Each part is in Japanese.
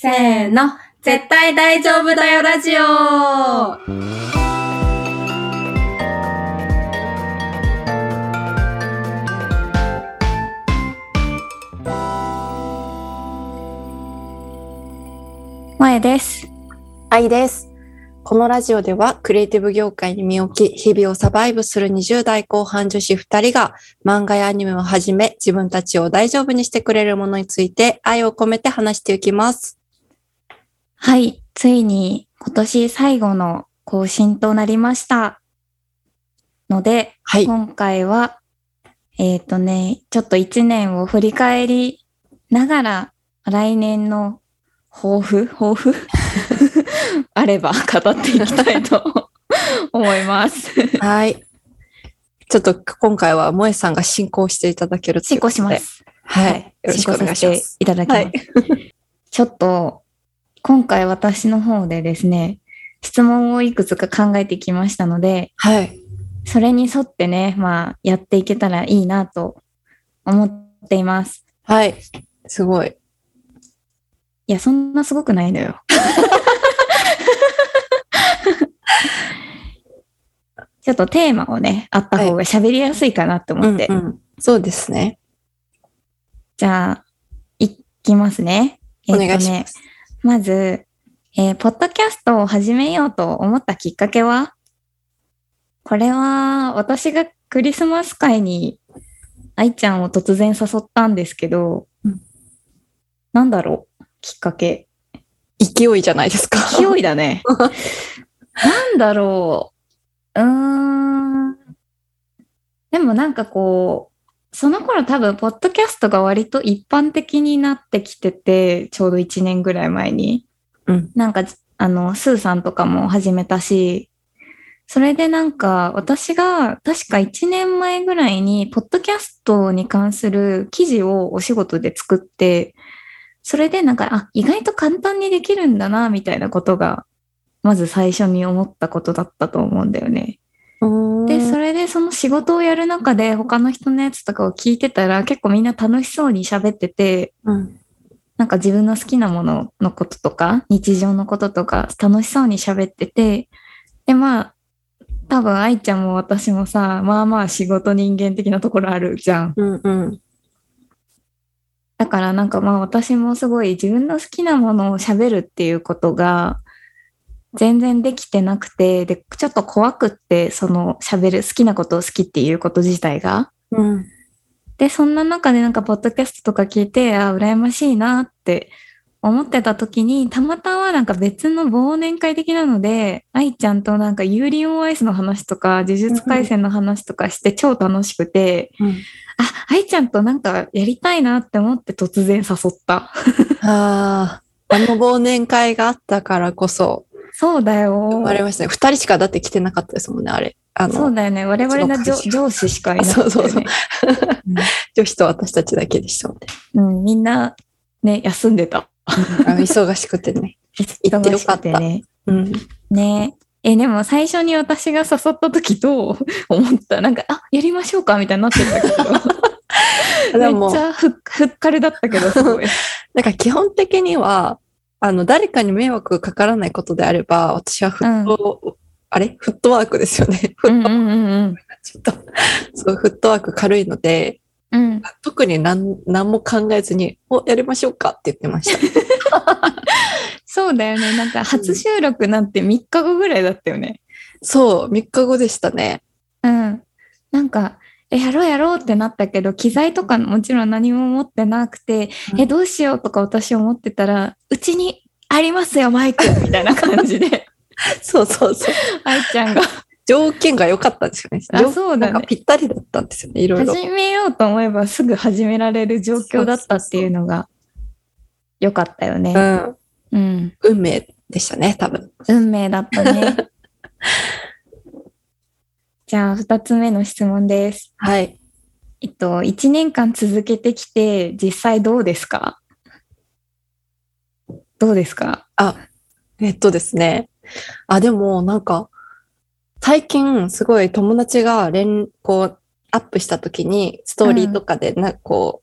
せーの、絶対大丈夫だよラジオ萌です。愛です。このラジオではクリエイティブ業界に身を置き、日々をサバイブする20代後半女子2人が漫画やアニメをはじめ自分たちを大丈夫にしてくれるものについて愛を込めて話していきます。はい、ついに今年最後の更新となりました。ので、はい。今回は、えっ、とね、ちょっと一年を振り返りながら、来年の抱負？抱負？あれば語っていきたいと 思います。はい。ちょっと今回は萌えさんが進行していただけるとい進行します。はい。よろしくお願いします。進行させていただきます。はい。ちょっと、今回私の方でですね、質問をいくつか考えてきましたので、はい。それに沿ってね、まあ、やっていけたらいいなと思っています。はい。すごい。いや、そんなすごくないのよ。ちょっとテーマをね、あった方が喋りやすいかなと思って。うんうん、そうですね。じゃあ、いきますね。お願いしねます。まず、えーポッドキャストを始めようと思ったきっかけは？これは私がクリスマス会に愛ちゃんを突然誘ったんですけど、うんなんだろう？きっかけ。勢いじゃないですか。勢いだね。なんだろううーん。でもなんかこう、その頃多分、ポッドキャストが割と一般的になってきてて、ちょうど1年ぐらい前に。うんなんか、あの、スーさんとかも始めたし、それでなんか、私が確か1年前ぐらいに、ポッドキャストに関する記事をお仕事で作って、それでなんか、あ、意外と簡単にできるんだな、みたいなことが、まず最初に思ったことだったと思うんだよね。その仕事をやる中で他の人のやつとかを聞いてたら結構みんな楽しそうに喋ってて、うん、なんか自分の好きなもののこととか、日常のこととか楽しそうに喋ってて、で、まあ、多分愛ちゃんも私もさ、まあまあ仕事人間的なところあるじゃん。うんうん。だからなんかまあ私もすごい自分の好きなものを喋るっていうことが全然できてなくて、で、ちょっと怖くって、その喋る好きなことを好きっていうこと自体が。うん。で、そんな中でなんかポッドキャストとか聞いて、あ、羨ましいなって思ってた時に、たまたまなんか別の忘年会的なので、愛ちゃんとなんかユーリオンアイスの話とか、呪術廻戦の話とかして超楽しくて、うん、あ、愛ちゃんとなんかやりたいなって思って突然誘った。ああ、あの忘年会があったからこそ、そうだよ。生まれましたね。二人しかだって来てなかったですもんね、あれ。あの、そうだよね。我々の上司しかいなかったよ、ね。そうそう女子と私たちだけでしたもんね。うん、みんなね、休んでた。忙しくてね。行ってよかったね。うん。ねえ、でも最初に私が誘った時どう？思ったなんか、あ、やりましょうかみたいになってたけど。めっちゃふふっかるだったけど、すごい。なんか基本的には、あの、誰かに迷惑かからないことであれば、私はフット、あれ？フットワークですよね。フット、うんうんうんうん。ちょっと、そう、フットワーク軽いので、うん、特に何何も考えずに、お、やりましょうかって言ってました。そうだよね。なんか初収録なんて3日後ぐらいだったよね。そう、3日後でしたね。うん。なんか、え、やろうやろうってなったけど、機材とかもちろん何も持ってなくて、うんえ、どうしようとか私思ってたら、うちにありますよ、マイクみたいな感じで、そうそうそう。愛ちゃんが条件が良かったんですよね。あそうだねなんかぴったりだったんですよね、いろいろ。始めようと思えばすぐ始められる状況だったっていうのが良かったよね。うん。うん。運命でしたね、多分。運命だったね。じゃあ、二つ目の質問です。はい。えっと、一年間続けてきて、実際どうですか？どうですか？あ、えっとですね。あ、でもなんか、最近すごい友達が連、こう、アップした時に、ストーリーとかで、な、こ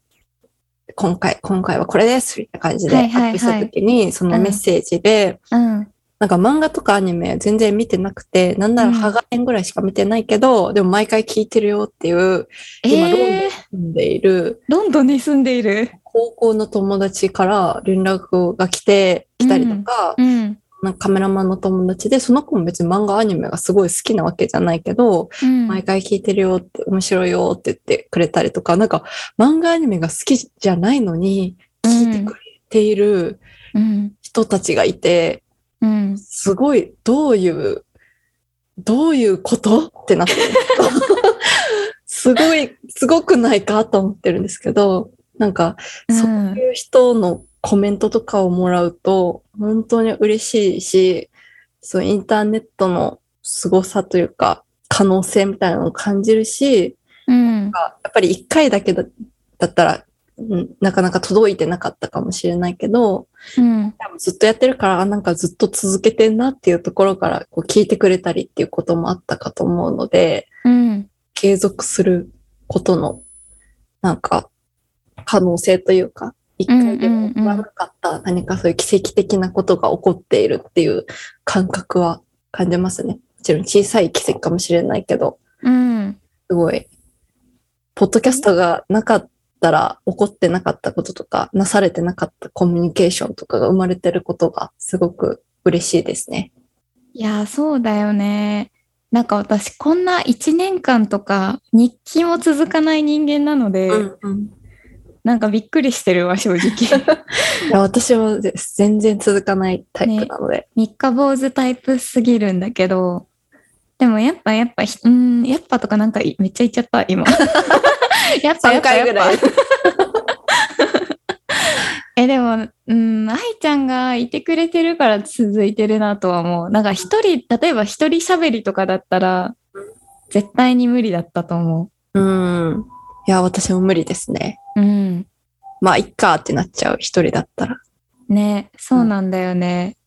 う、今回、今回はこれですみたいな感じでアはいはいはいップした時に、そのメッセージで、うん。なんか漫画とかアニメ全然見てなくて、なんならうんハガレンぐらいしか見てないけど、でも毎回聞いてるよっていう、今ロンドンにえー、住んでいるロンドンに住んでいる？高校の友達から連絡が来て、来たりとか、うん。なんかカメラマンの友達で、その子も別に漫画アニメがすごい好きなわけじゃないけど、うん。毎回聞いてるよって、面白いよって言ってくれたりとか、なんか漫画アニメが好きじゃないのに聞いてくれているうん。人たちがいて、うん。すごい、どういう、どういうことってなってる。すごい、すごくないかと思ってるんですけど、なんか、そういう人のコメントとかをもらうと、本当に嬉しいし、そう、インターネットの凄さというか、可能性みたいなのを感じるし、うん。やっぱり一回だけだだったら、うんなかなか届いてなかったかもしれないけど、うん。多分ずっとやってるから、あなんかずっと続けてんなっていうところからこう聞いてくれたりっていうこともあったかと思うので、うん。継続することの、なんか、可能性というか、一回でも起こらなかった何かそういう奇跡的なことが起こっているっていう感覚は感じますね。もちろん小さい奇跡かもしれないけど、うん。すごい、ポッドキャストがなかったら起こってなかったこととか、なされてなかったコミュニケーションとかが生まれてることがすごく嬉しいですね。いや、そうだよね。なんか私、こんな1年間とか日記も続かない人間なので、うんなんかびっくりしてるわ、正直。いや私は全然続かないタイプなので。三日坊主タイプすぎるんだけど、でもやっぱやっぱ、ひうん、やっぱとかなんかいめっちゃ言っちゃった、今。やっぱや3っぱやっぱ回ぐらい。え、でも、うん、愛ちゃんがいてくれてるから続いてるなとは思う。なんか一人、例えば一人喋りとかだったら、絶対に無理だったと思うん。いや、私も無理ですね。う。うん。まあ、いっかってなっちゃう、一人だったら。ね、そうなんだよね。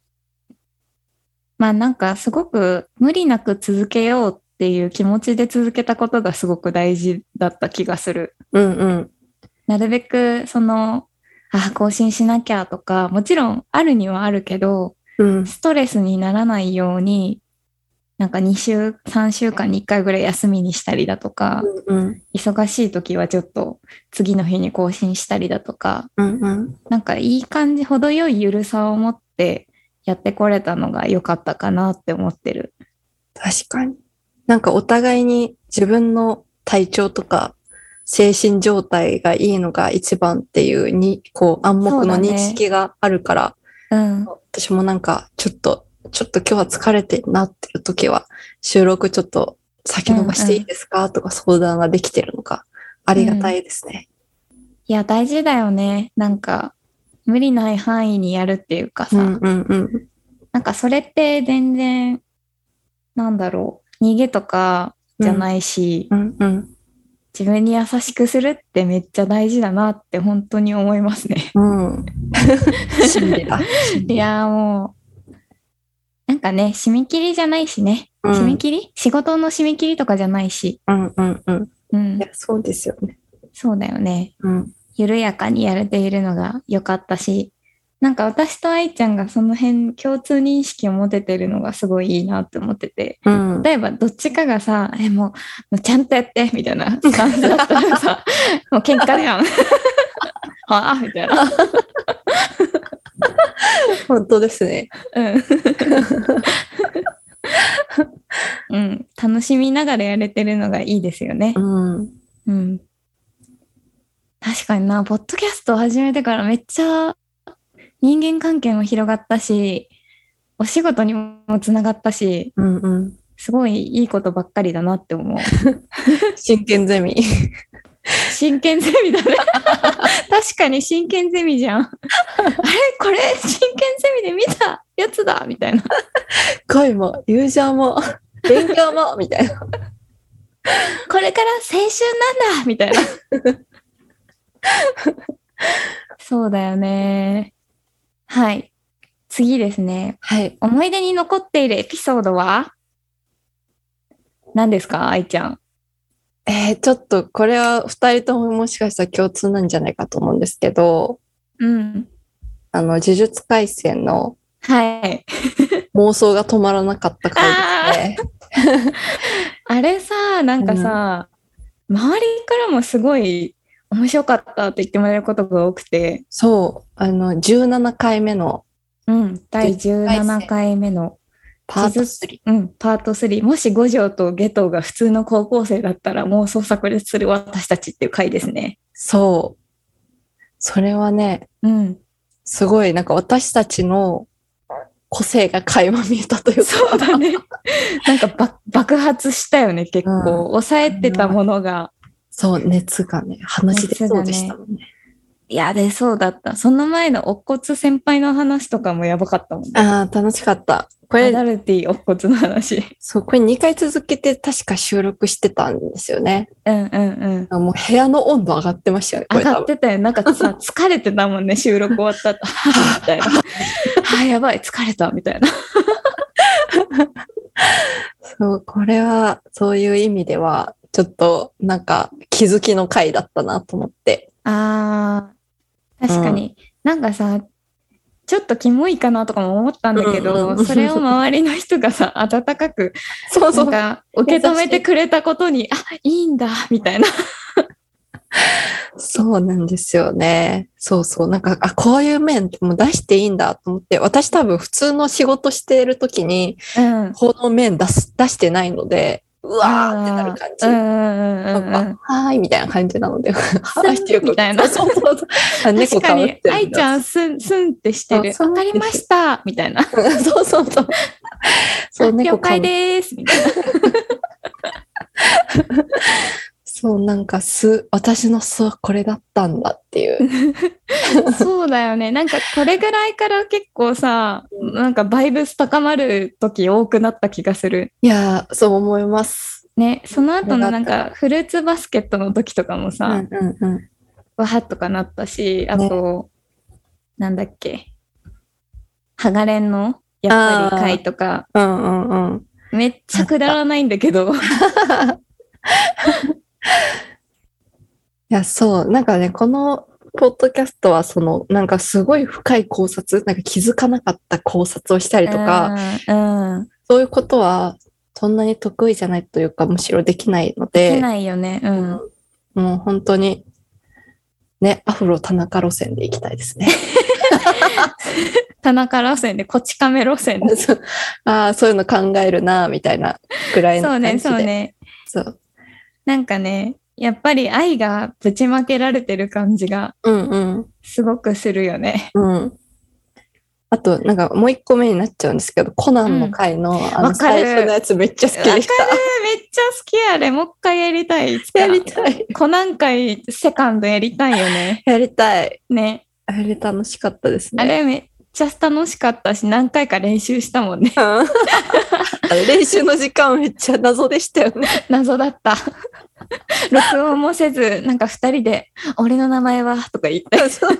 まあなんかすごく無理なく続けようっていう気持ちで続けたことがすごく大事だった気がする。うんうん。なるべくその、あ、更新しなきゃとか、もちろんあるにはあるけど、うん。ストレスにならないように、なんか2週、3週間に1回ぐらい休みにしたりだとか、うん忙しい時はちょっと次の日に更新したりだとか、うんうん。なんかいい感じ、程よいゆるさを持ってやってこれたのが良かったかなって思ってる。確かに。なんかお互いに自分の体調とか精神状態がいいのが一番っていうに、こう暗黙の認識があるから、うん。私もなんかちょっと、ちょっと今日は疲れてるなっていう時は収録ちょっと先延ばしていいですか、とか相談ができてるのがありがたいですね。いや、大事だよね。なんか、無理ない範囲にやるっていうかさ、うんうんうん。なんかそれって全然、なんだろう、逃げとかじゃないし、うんうん。自分に優しくするってめっちゃ大事だなって本当に思いますね。うん。いやーもう、なんかね、締め切りじゃないしね。うん締め切り？仕事の締め切りとかじゃないし。うんうんうん。うんいや、。そうですよね。そうだよね。うん。緩やかにやれているのが良かったし、なんか私と愛ちゃんがその辺共通認識を持ててるのがすごいいいなって思ってて、うん。例えばどっちかがさ、え、もう、ちゃんとやって、みたいなスタンスだったらさ、もう喧嘩だやん。はあみたいな。本当ですね。うん。うん。楽しみながらやれてるのがいいですよねう。ん。うん。確かにな、ポッドキャストを始めてからめっちゃ人間関係も広がったし、お仕事にもつながったし、うんうん。すごいいいことばっかりだなって思う。真剣ゼミ。真剣ゼミだね。確かに真剣ゼミじゃん。あれ？これ？真剣ゼミで見たやつだみたいな。恋も、友情も、勉強も、みたいな。これから青春なんだみたいな。そうだよね。はい。次ですね。はい。思い出に残っているエピソードは？何ですか？愛ちゃん。えー、ちょっとこれは二人とももしかしたら共通なんじゃないかと思うんですけど、うん。あの、呪術廻戦のはい。妄想が止まらなかった回ですね。あ れさ、なんかさ、周りからもすごい面白かったって言ってもらえることが多くて、そう、あの、17回目のうん、第17回目のパート地図3。うん、パート3。もし五条と下等が普通の高校生だったら妄想炸裂する私たちっていう回ですね。そう。それはね、うん。すごい、なんか私たちの個性が垣間見えたというか。そうだね。なんかば爆発したよね、結構。うん抑えてたものが。そう、熱がね、話出そうでしたもんね。いや、で、そうだった。その前の乙骨先輩の話とかもやばかったもんね。ああ、楽しかった。これ、アダルティ乙骨の話。そう、これ2回続けて確か収録してたんですよね。うんうんうん。もう部屋の温度上がってましたよね、こ上。がってたよ。なんかさ、疲れてたもんね、収録終わった後。みたいな。はぁやばい、疲れた、みたいな。そう、これは、そういう意味では、ちょっと、なんか、気づきの回だったなと思って。あー、確かに。なんかさ、ちょっとキモいかなとかも思ったんだけうんど、うんそれを周りの人がさ、温かく、そうそう。なんか、受け止めてくれたことに、あ、いいんだ、みたいな。そうなんですよね。そうそう。なんか、あ、こういう面も出していいんだと思って、私多分普通の仕事している時に、うん。この面出す、出してないので、うわーってなる感じ。うんうんうんうんうん。なんかはーいみたいな感じなので、はスンーいってよくみたいなそうそうそう。あ猫確かぶって、る愛ちゃん、スン、スンってしてる。あそうわかりましたみたいな。そうそうそう。そう、了解猫かぶですみたいな。そう、なんかす、私の巣はこれだったんだっていう。そうだよね。なんかこれぐらいから結構さ、なんかバイブス高まる時多くなった気がする。いやー、そう思います。ね、その後のなんよかかフルーツバスケットの時とかもさ、うんうんうん。わはっとかなったし、あと、なんだっけ、ハガレンのやっぱり会とか、うんうんうん。めっちゃくだらないんだけど、いや、そう、なんかね、このポッドキャストは、その、なんかすごい深い考察、なんか気づかなかった考察をしたりとか、うん、うん、そういうことは、そんなに得意じゃないというか、むしろできないのできで、ないよね。うん。もう本当に、ね、アフロ田中路線で行きたいですね。田中路線で、こち亀路線で。そうああ、そういうの考えるな、みたいなくらいのそうね、感じで。そうね。そう。なんかね、やっぱり愛がぶちまけられてる感じがうんうん。すごくするよね。うん。あと、なんかもう一個目になっちゃうんですけど、コナンの回の、あのわかる最初のやつめっちゃ好きでした。めっちゃ好きやれ。もう一回やりたい。やりたい。コナン会セカンドやりたいよね。やりたい。ね。あれ楽しかったですね。あれめっちゃ楽しかったし、何回か練習したもんね。練習の時間めっちゃ謎でしたよね。謎だった。録音もせず、なんか二人で、俺の名前はとか言って。そう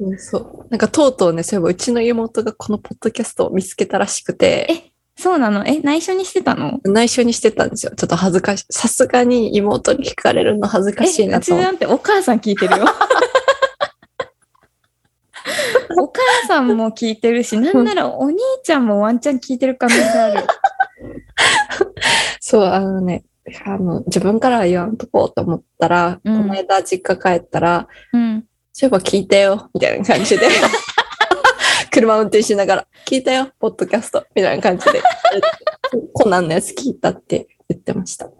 うんそう。なんかとうとうね、そういえばうちの妹がこのポッドキャストを見つけたらしくて、そうなの？え、内緒にしてたの？内緒にしてたんですよ。ちょっと恥ずかしい。さすがに妹に聞かれるの恥ずかしいえ、なと思って。うちなんてお母さん聞いてるよ。お母さんも聞いてるし、なんならお兄ちゃんもワンチャン聞いてる可能性ある。そう、あのね、あの、自分からは言わんとこうと思ったら、うんこの間実家帰ったら、うん。そういえば聞いたよ、みたいな感じで。車運転しながら、聞いたよ、ポッドキャスト、みたいな感じで。コナンのやつ聞いたって言ってました。い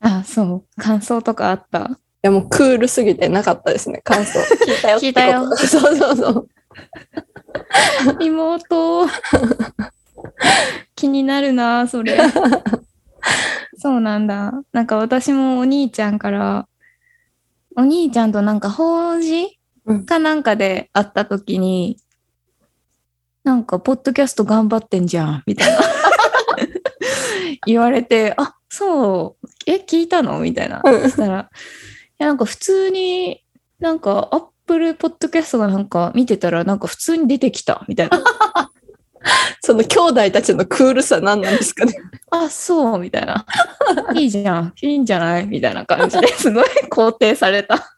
あ、そう。感想とかあった？や、もうクールすぎてなかったですね、感想。聞いたよ。聞いたよそうそうそう。妹。気になるな、それ。そうなんだ。なんか私もお兄ちゃんから、お兄ちゃんとなんか法事うんかなんかで会った時に、なんか、ポッドキャスト頑張ってんじゃん、みたいな。言われて、あ、そう、え、聞いたの？みたいな。うんそしたら、いや、なんか普通に、なんか、アップルポッドキャストがなんか見てたら、なんか普通に出てきた、みたいな。その兄弟たちのクールさ何なんですかね。あ、そう、みたいな。いいじゃん、いいんじゃない？みたいな感じで すごい肯定された。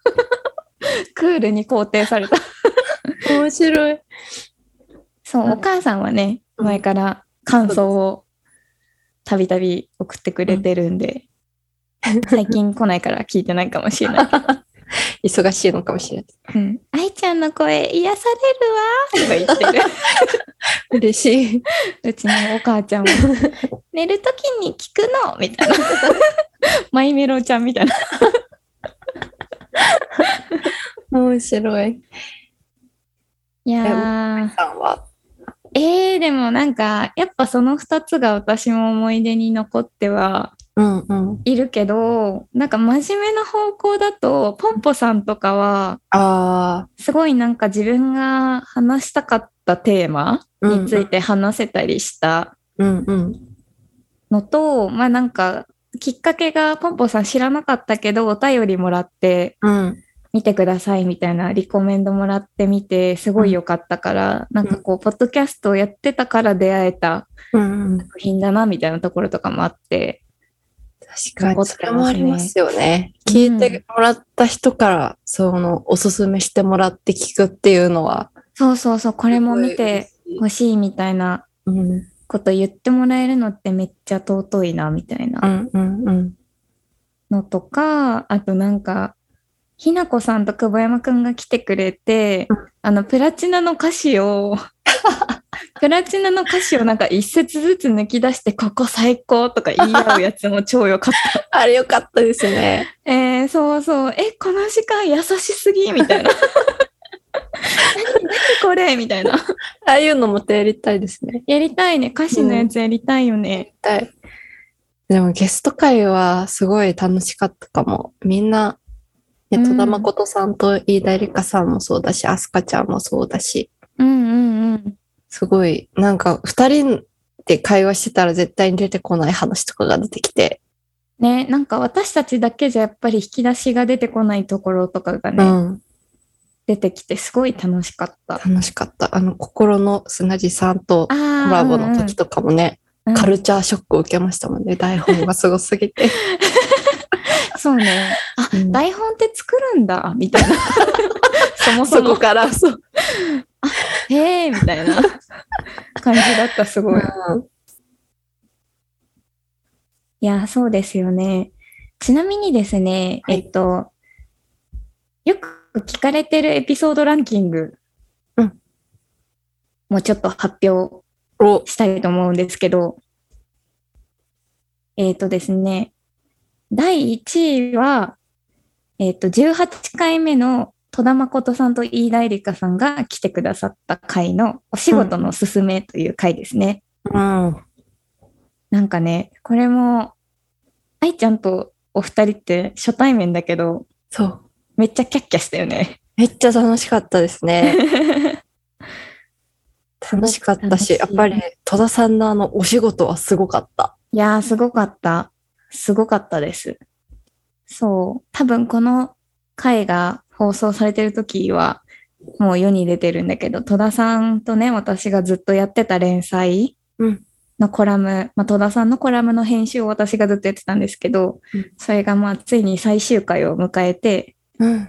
クールに肯定された。面白い。そう、お母さんはね、うん前から感想をたびたび送ってくれてるんで、最近来ないから聞いてないかもしれない。忙しいのかもしれない。うん。愛ちゃんの声癒されるわとか言ってる。嬉しい。うちのお母ちゃんは、寝るときに聞くのみたいな。マイメロちゃんみたいな。面白い。いやー。さんは？えー、でもなんか、やっぱその2つが私も思い出に残っては。いるけど、なんか真面目な方向だと、ポンポさんとかは、ああ。すごいなんか自分が話したかったテーマについて話せたりしたうんうん。のと、まあなんか、きっかけがポンポさん知らなかったけど、お便りもらって、うん。見てくださいみたいなリコメンドもらってみて、すごい良かったから、なんかこう、ポッドキャストをやってたから出会えたうんうん。作品だな、みたいなところとかもあって、確かに、それもありますよね。聞いてもらった人から、その、おすすめしてもらって聞くっていうのは、そうそうそう、これも見てほしいみたいなうん。こと言ってもらえるのってめっちゃ尊いな、みたいうな。のとか、あとなんか、ひなこさんと久保山くんが来てくれて、うんあの、プラチナの歌詞を、プラチナの歌詞をなんか一節ずつ抜き出して、ここ最高とか言い合うやつも超良かった。あれよかったですね。えー、そうそう、え、この時間優しすぎみたいな。何何これみたいな。ああいうのもやりたいですね。やりたいね。歌詞のやつやりたいよね。やりたい。でもゲスト会はすごい楽しかったかも。みんな、ね、うん戸田誠さんと飯田理香さんもそうだし、アスカちゃんもそうだし、うんうんうん。すごい、なんか二人で会話してたら絶対に出てこない話とかが出てきて、ね、なんか私たちだけじゃやっぱり引き出しが出てこないところとかがね、うん、出てきてすごい楽しかった。楽しかった。あの、心の砂地さんとコラボの時とかもね、うんうんカルチャーショックを受けましたもんね。台本がすごすぎて。そうね。あ、うん台本って作るんだ、みたいな。そもそもそこ、から、そう。へえ、みたいな 感じだった、すごい。いや、そうですよね。ちなみにですね、はいえっと、よく聞かれてるエピソードランキングうんもうちょっと発表お、したいと思うんですけど、えっ、とですね、第1位は、えっ、と、18回目の戸田誠さんと飯田絵梨香さんが来てくださった回のお仕事のすすめという回ですね。うん。なんかね、これも、愛ちゃんとお二人って初対面だけど、そう。めっちゃキャッキャしたよね。めっちゃ楽しかったですね。楽しかったし、やっぱり戸田さんのあのお仕事はすごかった。いやー、すごかった。すごかったです。そう。多分この回が放送されてる時は、もう世に出てるんだけど、戸田さんとね、私がずっとやってた連載うんのコラム、まあ、戸田さんのコラムの編集を私がずっとやってたんですけど、うんそれがまあ、ついに最終回を迎えて、うん。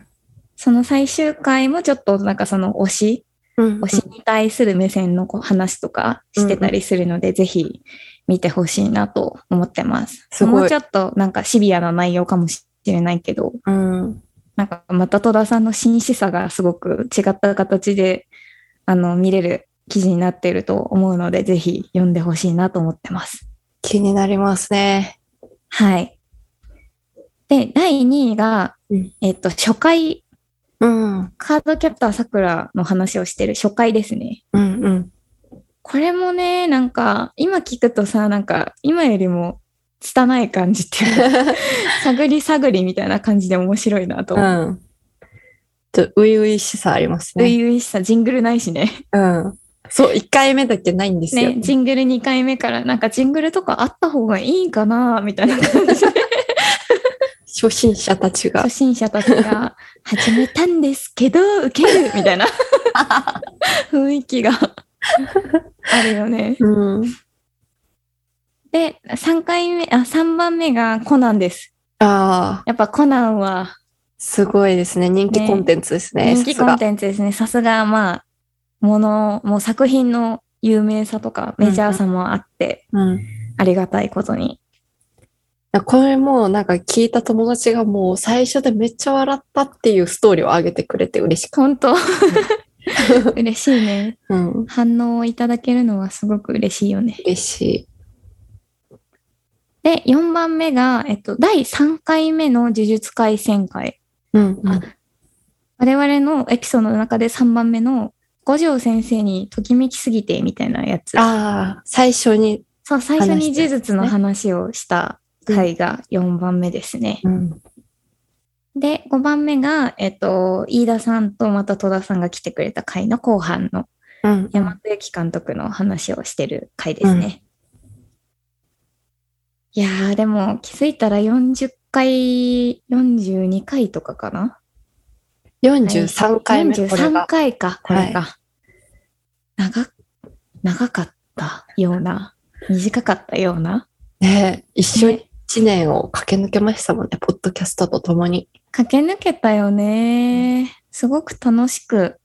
その最終回もちょっとなんかその推し、うん。推しに対する目線のこう話とかしてたりするので、ぜひ見てほしいなと思ってます。すもうちょっとなんかシビアな内容かもしれないけど、うん。なんかまた戸田さんの真摯さがすごく違った形であの見れる記事になっていると思うので、ぜひ読んでほしいなと思ってます。気になりますね。はい。で、第2位が、うんえっと、初回、うん。カードキャプターさくらの話をしてる初回ですね。うんうん。これもね、なんか、今聞くとさ、なんか、今よりも拙い感じっていうか、探り探りみたいな感じで面白いなとう思う。ん。ちょっと初々しさあります初ね。々しさ、ジングルないしね。うん。そう、1回目だけないんですよ。ね、ジングル2回目から、なんかジングルとかあった方がいいかな、みたいな感じで、初心者たちが初。心者たちが始めたんですけど、受けるみたいな 雰囲気があるよね。うん。で、3回目、あ、3番目がコナンです。ああ、やっぱコナンはすごいですね。人気コンテンツですね。人気コンテンツですね。さすが、まあ、もの、もう作品の有名さとかメジャーさもあって、ツがうん。ありがたいことに。これもなんか聞いた友達がもう最初でめっちゃ笑ったっていうストーリーを上げてくれて嬉しかっ本当嬉しいね。た。うん。反応をいただけるのはすごく嬉しいよね。嬉しい。で、4番目が、えっと、第3回目の呪術廻戦会。うん、うん。我々のエピソードの中で3番目の五条先生にときめきすぎてみたいなやつ。ああ、最初に。そう、最初に呪術の話をした回が4番目ですね。うん。で、5番目が、えっと、飯田さんとまた戸田さんが来てくれた回の後半のうん。山本幸監督の話をしてる回ですね。いやー、でも気づいたら40回、42回とかかな？43回目、これ43が。回か、これが。長、長かったような、短かったような。ね一緒に1年を駆け抜けましたもんね、ポッドキャストとともに。駆け抜けたよね。すごく楽しく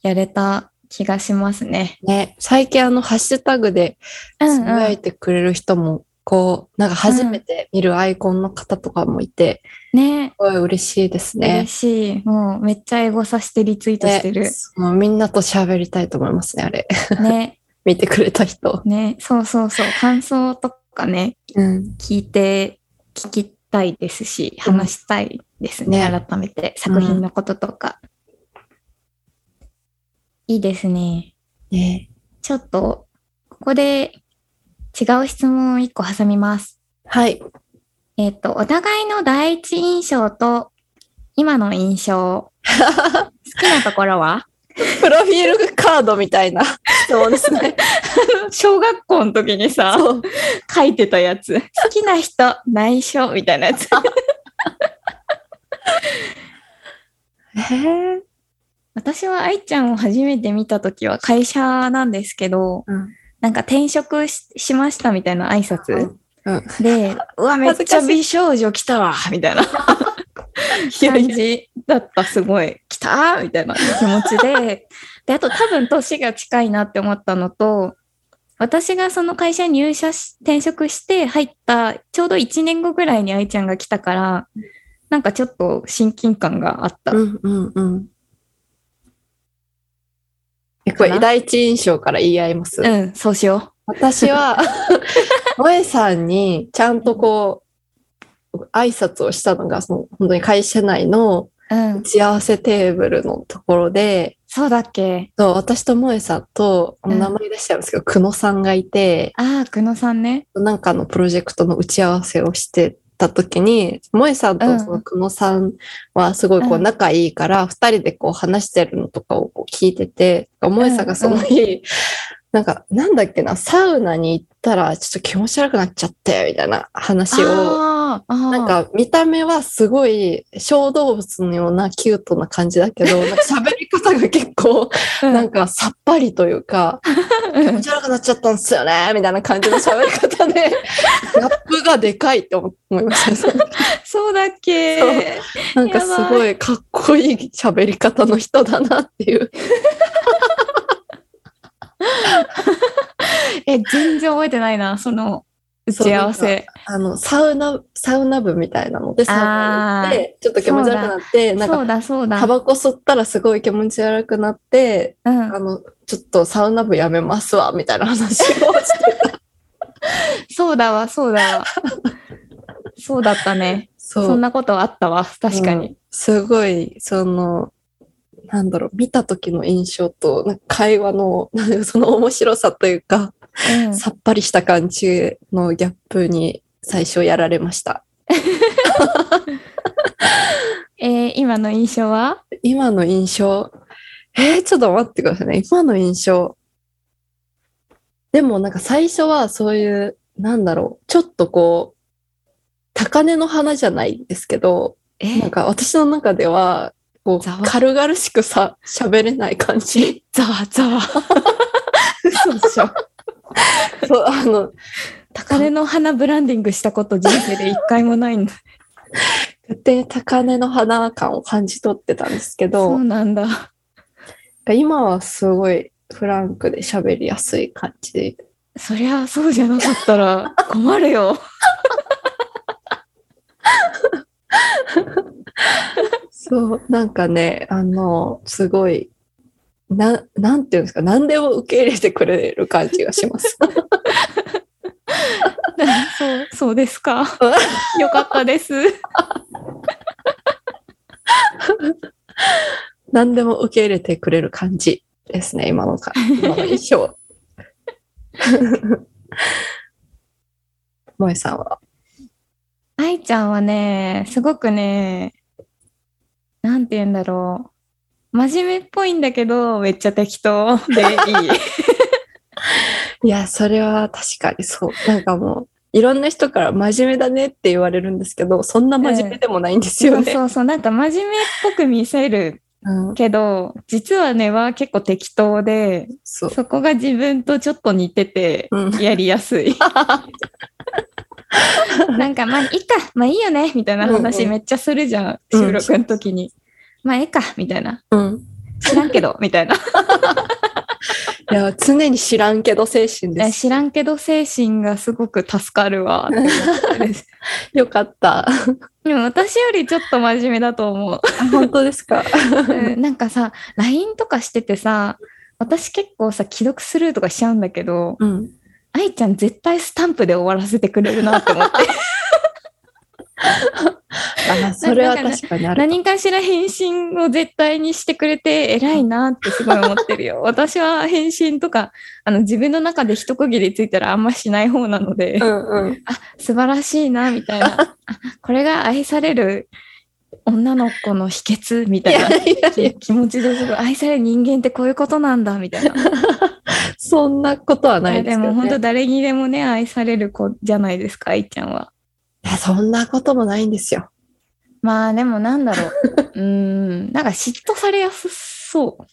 やれた気がしますね。ね、最近あの、ハッシュタグでつぶやいてくれる人も、こう、なんか初めて見るアイコンの方とかもいて、ねすごい嬉しいですね嬉。しい。もうめっちゃエゴさしてリツイートしてる。ねもうみんなと喋りたいと思いますね、あれ。ね。見てくれた人。ね。そうそうそう。感想とかね、うん。聞いて、聞きたいですし、話したいですね。ね改めて作品のこととか。いいですね。ねちょっと、ここで違う質問を一個挟みます。はい。えっ、と、お互いの第一印象と今の印象、好きなところは？プロフィールカードみたいな質問ですね。小学校の時にさ、そう書いてたやつ。好きな人、内緒みたいなやつ。えー私は愛ちゃんを初めて見た時は会社なんですけど、うんなんか転職ししましたみたいな挨拶？うんで、うわ、めっちゃ美少女来たわみたいな感じだった、すごい。来たみたいな気持ちで。で、あと多分年が近いなって思ったのと、私がその会社に入社し、転職して入ったちょうど1年後ぐらいに愛ちゃんが来たから、なんかちょっと親近感があった。うんうんうん。えこれ第一印象から言い合います？うん、そうしよ私は、萌えさんにちゃんとこう、挨拶をしたのが、その本当に会社内のう。うん打。ち合わせテーブルのところで、そうだっけ？そう私と萌えさんと、うん名前出しちゃうんですけど、久野さんがいて、ああ、久野さんね。なんかのプロジェクトの打ち合わせをしてた時に、萌えさんうん。とその久野さんはすごいこううん。仲いいから、二人でこう話してるのとかをこう聞いてて、萌えさんがその日、なんか、なんだっけな、サウナに行ったらちょっと気持ち悪くなっちゃって、みたいな話を、なんか見た目はすごい小動物のようなキュートな感じだけど、なんか喋り方が結構うん、なんかさっぱりというか、気持ち悪くなっちゃったんですよね、みたいな感じの喋り方で、ギャップがでかいって思いました。そうだっけ。なんかすごいかっこいい喋り方の人だなっていう。え、全然覚えてないな、その打ち合わせ。あの、サウナ、サウナ部みたいなので、サウナに行って、ちょっと気持ち悪くなって、なんか。タバコ吸ったらすごい気持ち悪くなって、うんあの、ちょっとサウナ部やめますわ、みたいな話をしてた。そうだわ、そうだわ。そうだったね。そんなことあったわ、確かに。すごい、その、なんだろう、見た時の印象と、会話の、その面白さというか、うんさっぱりした感じのギャップに最初やられました。えー今の印象は？今の印象、えー、ちょっと待ってくださいね。今の印象。でもなんか最初はそういう、なんだろう、ちょっとこう、高嶺の花じゃないですけど、え？なんか私の中では、こう軽々しくさ、喋れない感じ。ざ わざわ。そう でしょ。そう、あの、高嶺の花ブランディングしたこと人生で一回もないんだ。勝手に高嶺の花感を感じ取ってたんですけそどう、なんだ。今はすごいフランクで喋りやすい感じで。そりゃそうじゃなかったら困るよ。そう、なんかね、あの、すごい、な、なんていうんですか、何でも受け入れてくれる感じがします。そう、そうですか？よかったです。何でも受け入れてくれる感じですね、今のか、今の印象。萌えさんは？愛ちゃんはね、すごくね、なんて言うんだろう。真面目っぽいんだけど、めっちゃ適当でいい。いや、それは確かにそう。なんかもう、いろんな人から真面目だねって言われるんですけど、そんな真面目でもないんですよね。そうそうそう、なんか真面目っぽく見せるうんけど、実はね、は結構適当で、そう。そこが自分とちょっと似てて、うんやりやすい。なんか、まあ、いいか、まあいいよね、みたいな話うんうんめっちゃするじゃん、うん収録の時に。まあ、いいか、みたいな。うん。知らんけど、みたいな。いや、常に知らんけど精神です。知らんけど精神がすごく助かるわ。よかった。でも私よりちょっと真面目だと思う。あ本当ですか？うんなんかさ、LINE とかしててさ、私結構さ、既読スルーとかしちゃうんだけど、うん。愛ちゃん絶対スタンプで終わらせてくれるなって思って。あ、それは確かにある。何かしら返信を絶対にしてくれて偉いなってすごい思ってるよ。私は返信とか、あの自分の中で一区切りついたらあんましない方なので、うんうん。あ、素晴らしいな、みたいな。あこれが愛される女の子の秘訣みたいな。気気持ちですごい愛される人間ってこういうことなんだみたいな。そんなことはないですもでけど、ね。本当誰にでもね愛される子じゃないですか愛ちゃんは。いや、そんなこともないんですよ。まあでもなんだろう。うーんなんか嫉妬されやすそう。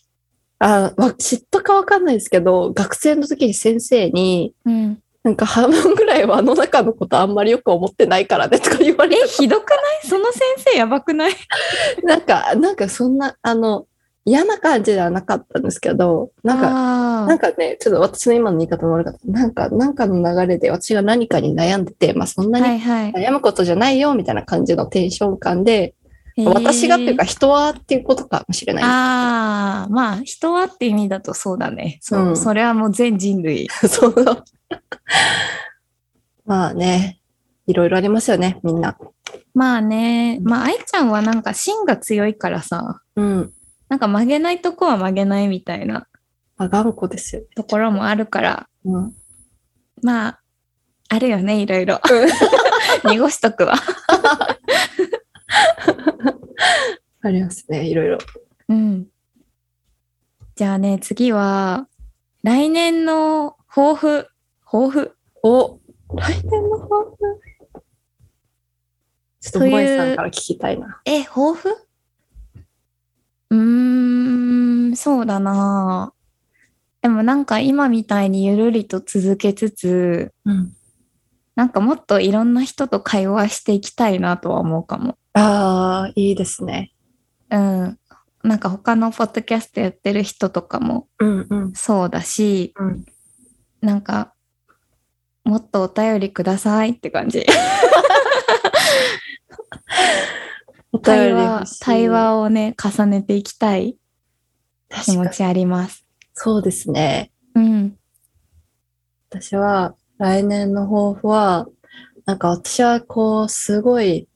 あ、わ嫉妬かわかんないですけど、学生の時に先生に、うん、なんか半分ぐらいはあの中のことあんまりよく思ってないからねとか言われえひどくない？その先生やばくない？た。なんか、なんかそんな、あの、嫌な感じではなかったんですけど、なんか、かなんかね、ちょっと私の今の言い方も悪かった。なんか、なんかの流れで私が何かに悩んでて、まあそんなにはいはい。悩むことじゃないよみたいな感じのテンション感で、私がっていうかえー人はっていうことかもしれないああ、まあ人はって意味だとそうだね。そう、うんそれはもう全人類。そう。まあね、いろいろありますよね、みんな。まあね、まあ愛ちゃんはなんか芯が強いからさ、うん。なんか曲げないとこは曲げないみたいなまあ、頑固ですよね。ところもあるから、うん。まあ、あるよね、いろいろ。濁しとくわ。ありますね、いろいろ。うん。じゃあね、次は、来年の抱負、抱負お、来年の抱負？ちょっと萌えさんから聞きたいな。え、抱負うーん、そうだなでもなんか今みたいにゆるりと続けつつ、うん。なんかもっといろんな人と会話していきたいなとは思うかも。ああ、いいですね。うん。なんか他のポッドキャストやってる人とかもうんうん。そうだし、うん、なんか、もっとお便りくださいって感じ。対 話対話をね、重ねていきたい気。持ちあります。そうですね。うん。私は来年の抱負は、なんか私はこう、すごい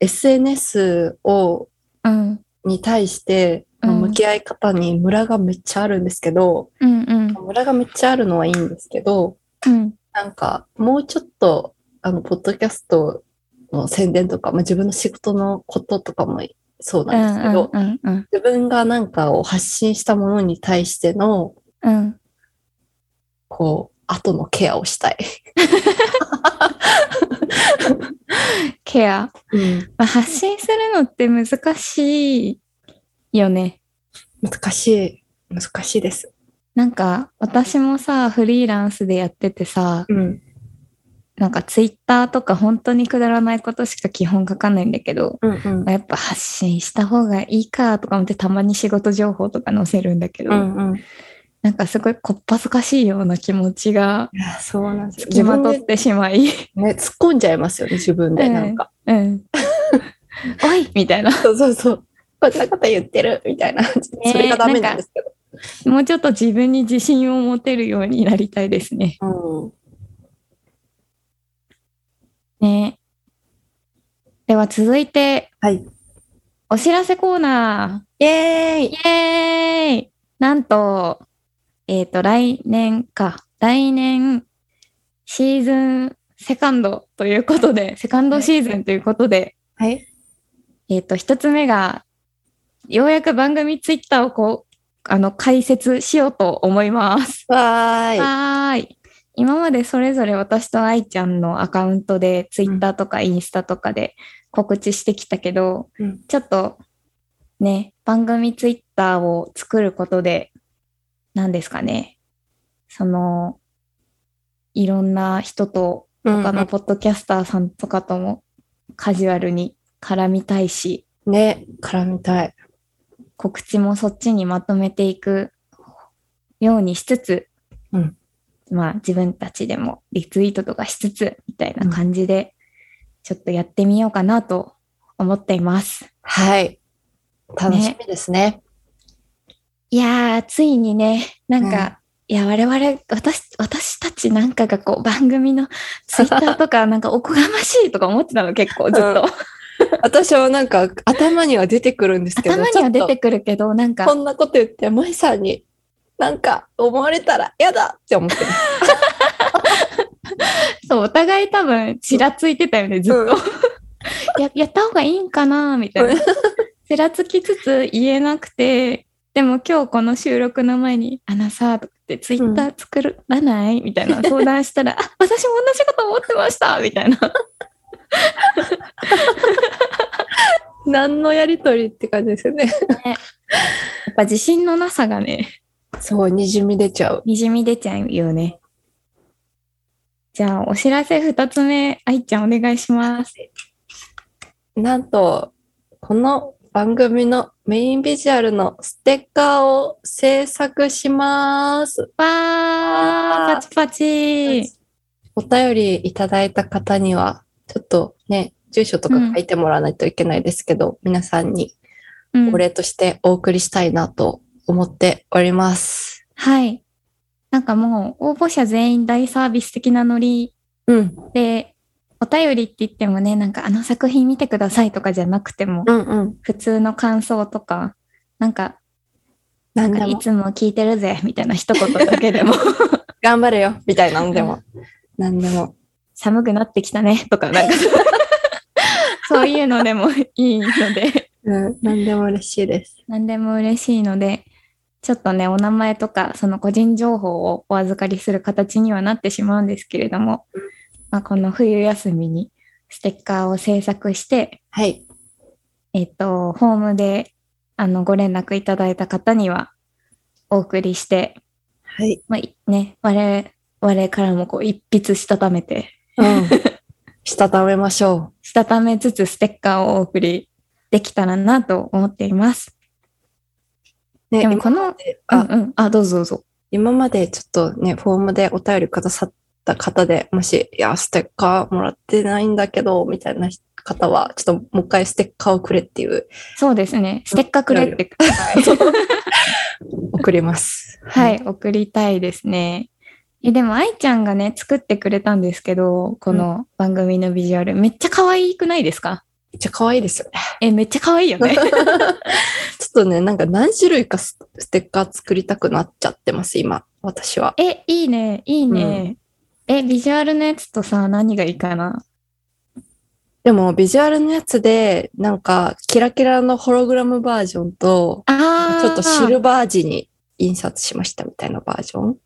SNS を、うん。に対して、うん向き合い方にムラがめっちゃあるんですけど、うんうん。ムラがめっちゃあるのはいいんですけど、うん。なんかもうちょっと、あの、ポッドキャストの宣伝とか、まあ、自分の仕事のこととかもそううなんですけど、んうんうん自分がなんかを発信したものに対しての、うん。こう、後のケアをしたい。ケア？うん。まあ、発信するのって難しいよね。難しい。難しいです。なんか私もさ、フリーランスでやっててさ、うん。なんかツイッターとか本当にくだらないことしか基本書かないんだけど、うんうん。やっぱ発信した方がいいかとか思ってたまに仕事情報とか載せるんだけど、うんうん。いなんかすごいこっぱずかしいような気持ちがや、そうなんですよ。つきまとってしまい、でね、突っ込んじゃいますよね、自分で。なんか。うん。おいみたいな。そうそうそう。こんなこと言ってるみたいな。それがダメなんですけど。もうちょっと自分に自信を持てるようになりたいですね。うん。ね。では続いて、はい。お知らせコーナイェーイー。イエーイなんと、えっ、と、来年か。来年、シーズンセカンドということで、セカンドシーズンということで、はい。えっ、と、一つ目が、ようやく番組ツイッターをこう、あの、解説しようと思います。わーい。はーい。今までそれぞれ私と愛ちゃんのアカウントで、ツイッターとかインスタとかで告知してきたけど、うんちょっとね、番組ツイッターを作ることで、何ですかね。その、いろんな人と、他のポッドキャスターさんとかともカジュアルに絡みたいし、ね、絡みたい。告知もそっちにまとめていくようにしつつ、うんまあ自分たちでもリツイートとかしつつみたいな感じで、ちょっとやってみようかなと思っています。はい。楽しみですね。いやー、ついにね、なんか、いや、我々、私、私たちなんかがこう番組のツイッターとかなんかおこがましいとか思ってたの結構ずっと。私はなんか頭には出てくるんですけど、頭には出てくるけど、なんかとこ、んなこと言って、舞さんになんか思われたら嫌だって思ってます。そう、お互い多分、ちらついてたよね、ずっと。うん ややった方がいいんかなみたいな。ちらつきつつ言えなくて、でも今日この収録の前に、あのさ、とかってツイッター作らない、みたいな相談したら、あ、私も同じこと思ってましたみたいな。何のやりとりって感じですよね。やっぱ自信のなさがね、そう、にじみ出ちゃう。にじみ出ちゃうよね。じゃあ、お知らせ二つ目、愛ちゃんお願いします。なんと、この番組のメインビジュアルのステッカーを制作します。わー、パチパチ。お便りいただいた方には、ちょっとね、住所とか書いてもらわないといけないですけど、皆さんにうんお礼としてお送りしたいなと思っております。はい。なんかもう応募者全員大サービス的なノリうん、で、お便りって言ってもね、なんかあの作品見てくださいとかじゃなくても、うん、うん。普通の感想とか、なんか、何でもいつも聞いてるぜ、みたいな一言だけでも、頑張れよ、みたいなのでも。何でも。寒くなってきたね、とか、なんか、そういうのでもいいので、うん、何でも嬉しいです。何でも嬉しいので、ちょっとね、お名前とか、その個人情報をお預かりする形にはなってしまうんですけれども、まあ、この冬休みにステッカーを制作して、はい。えっ、と、ホームで、あの、ご連絡いただいた方には、お送りして、はい。まあ、いね、我々、我からもこう、一筆したためて、うん。したためましょしたためつつステッカーをお送りできたらなと思っています。う。ね、でもこのあ、うんうん。あ、どうぞどうぞ。今までちょっとね、フォームでお便りくださった方で、もし、いや、ステッカーもらってないんだけど、みたいな方は、ちょっともう一回ステッカーをくれっていう、そうですね。ステッカーくれって。送ります。はい、送りたいですね。え、でも、愛ちゃんがね、作ってくれたんですけど、この番組のビジュアル、めっちゃ可愛くないですか？めっちゃ可愛いですよね。え、めっちゃ可愛いよね。ちょっとね、なんか何種類かスステッカー作りたくなっちゃってます、今、私は。え、いいね、いいね。え、ビジュアルのやつとさ、何がいいかな？でも、ビジュアルのやつで、なんか、キラキラのホログラムバージョンと。ちょっとシルバー地に印刷しましたみたいなバージョン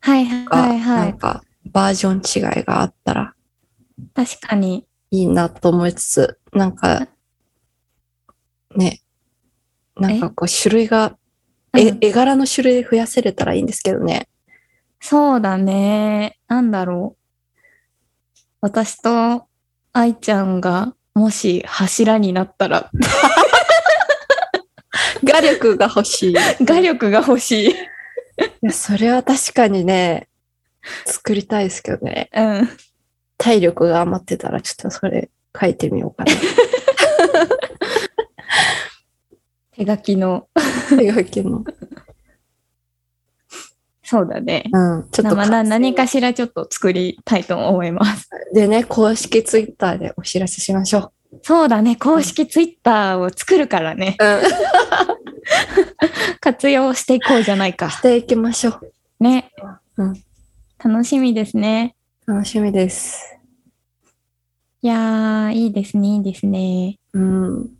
はいはいが、はいはい。なんか、バージョン違いがあったら確かに。いいなと思いつつ、なんか、ね、なんかこう、種類がえ？うん絵柄の種類増やせれたらいいんですけどね。そうだね。なんだろう。私と愛ちゃんがもし柱になったら、画力が欲しい。画力が欲しい。いや、それは確かにね、作りたいですけどね。うん。体力が余ってたら、ちょっとそれ書いてみようかな。手書きの。手書きの。そうだね。うん。ちょっとまあな何かしらちょっと作りたいと思います。でね、公式ツイッターでお知らせしましょそうだね。公式ツイッターを作るからね。う。うん。活用していこうじゃないか。していきましょう。ね。うん楽しみですね。楽しみです。いやー、いいですね、いいですね。うん。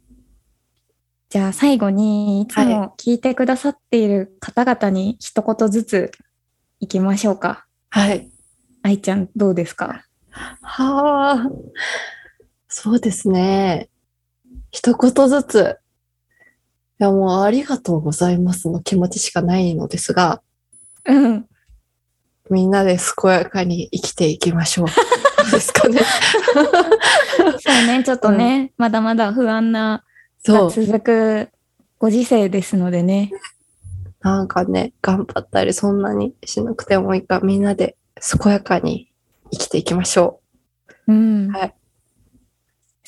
じゃあ最後に、いつも聞いてくださっている方々に一言ずつ行きましょうか。はい。愛ちゃん、どうですか？はあ。そうですね。一言ずつ。いや、もうありがとうございますの気持ちしかないのですが、うん。みんなで健やかに生きていきましょう。ですかね。そうね、ちょっとね、まだまだ不安なそう。が続くご時世ですのでね。なんかね、頑張ったりそんなにしなくてもいいから、みんなで健やかに生きていきましょうん。はい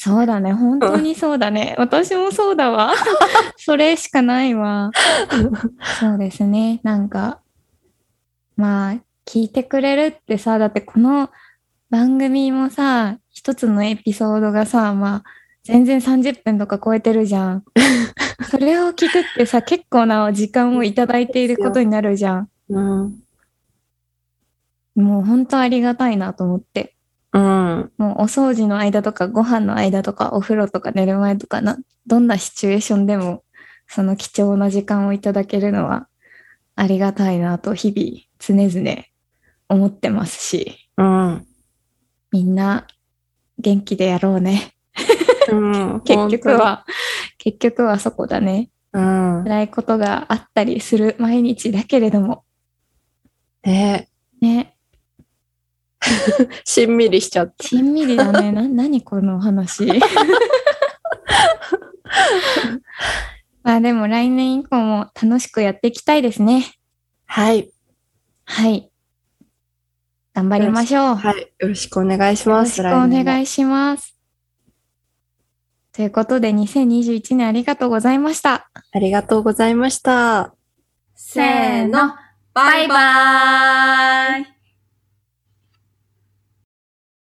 そうだね、本当にそうだね。私もそうだわ。それしかないわ。そうですね、なんか、まあ、聞いてくれるってさ、だってこの番組もさ、一つのエピソードがさ、まあ、全然30分とか超えてるじゃん。それを聞くってさ、結構な時間をいただいていることになるじゃん。う。うん。もう本当ありがたいなと思って。うん。もうお掃除の間とかご飯の間とかお風呂とか寝る前とかな、どんなシチュエーションでもその貴重な時間をいただけるのはありがたいなと日々常々思ってますし、うん。みんな元気でやろうね。うん。結局は、結局はそこだね。うん。辛いことがあったりする毎日だけれども、ねね、しんみりしちゃって。しんみりだね。な、何この話？まあでも来年以降も楽しくやっていきたいですね。はい。はい。頑張りましょう。はい。よろしくお願いしよろます。しくお願い。いします。ということで、2021年ありがとうございました。ありがとうございました。せーの、バイバーイ